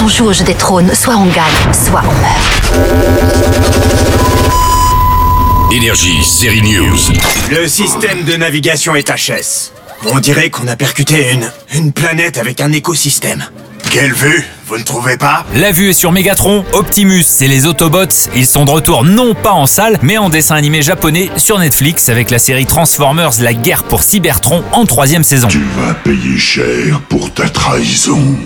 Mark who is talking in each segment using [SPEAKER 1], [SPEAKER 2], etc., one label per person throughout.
[SPEAKER 1] Quand on joue au jeu des trônes, soit on gagne, soit on meurt.
[SPEAKER 2] Énergie, série News.
[SPEAKER 3] Le système de navigation est HS. On dirait qu'on a percuté une, une planète avec un écosystème. Quelle vue Vous ne trouvez pas?
[SPEAKER 4] La vue est sur Megatron, Optimus et les Autobots. Ils sont de retour non pas en salle, mais en dessin animé japonais sur Netflix avec la série Transformers La guerre pour Cybertron en troisième saison.
[SPEAKER 5] Tu vas payer cher pour ta trahison.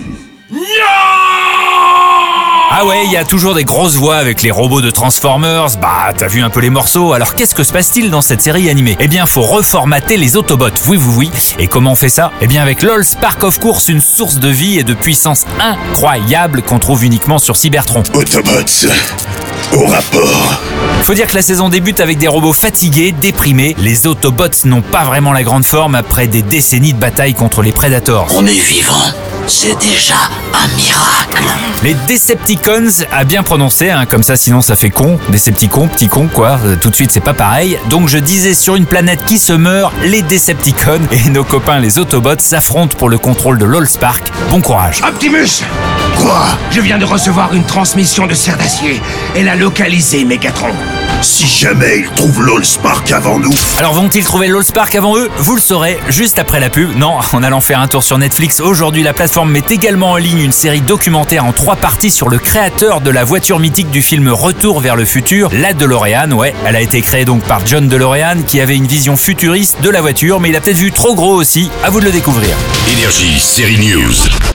[SPEAKER 4] Ah ouais, il y a toujours des grosses voix avec les robots de Transformers. Bah, t'as vu un peu les morceaux. Alors qu'est-ce que se passe-t-il dans cette série animée? Eh bien, faut reformater les Autobots. Oui, oui, oui. Et comment on fait ça? Eh bien, avec LOL Spark of Course, une source de vie et de puissance incroyable qu'on trouve uniquement sur Cybertron.
[SPEAKER 5] Autobots, au rapport.
[SPEAKER 4] Faut dire que la saison débute avec des robots fatigués, déprimés. Les Autobots n'ont pas vraiment la grande forme après des décennies de bataille contre les Predators.
[SPEAKER 6] On est vivant. C'est déjà un miracle.
[SPEAKER 4] Les Decepticons, à bien prononcer, hein, comme ça sinon ça fait con. Decepticons, petit con, quoi. Euh, tout de suite c'est pas pareil. Donc je disais sur une planète qui se meurt, les Decepticons et nos copains les Autobots s'affrontent pour le contrôle de l'Allspark. Bon courage.
[SPEAKER 7] Optimus
[SPEAKER 5] Quoi?
[SPEAKER 7] Je viens de recevoir une transmission de serre d'acier. Elle a localisé Megatron.
[SPEAKER 5] Si jamais ils trouvent l'Allspark avant nous,
[SPEAKER 4] Alors vont-ils trouver l'Allspark avant eux? Vous le saurez juste après la pub. Non, en allant faire un tour sur Netflix, aujourd'hui la plateforme met également en ligne une série documentaire en trois parties sur le créateur de la voiture mythique du film Retour vers le futur, la DeLorean. Ouais, elle a été créée donc par John DeLorean qui avait une vision futuriste de la voiture, mais il a peut-être vu trop gros aussi. À vous de le découvrir.
[SPEAKER 2] Énergie, série News.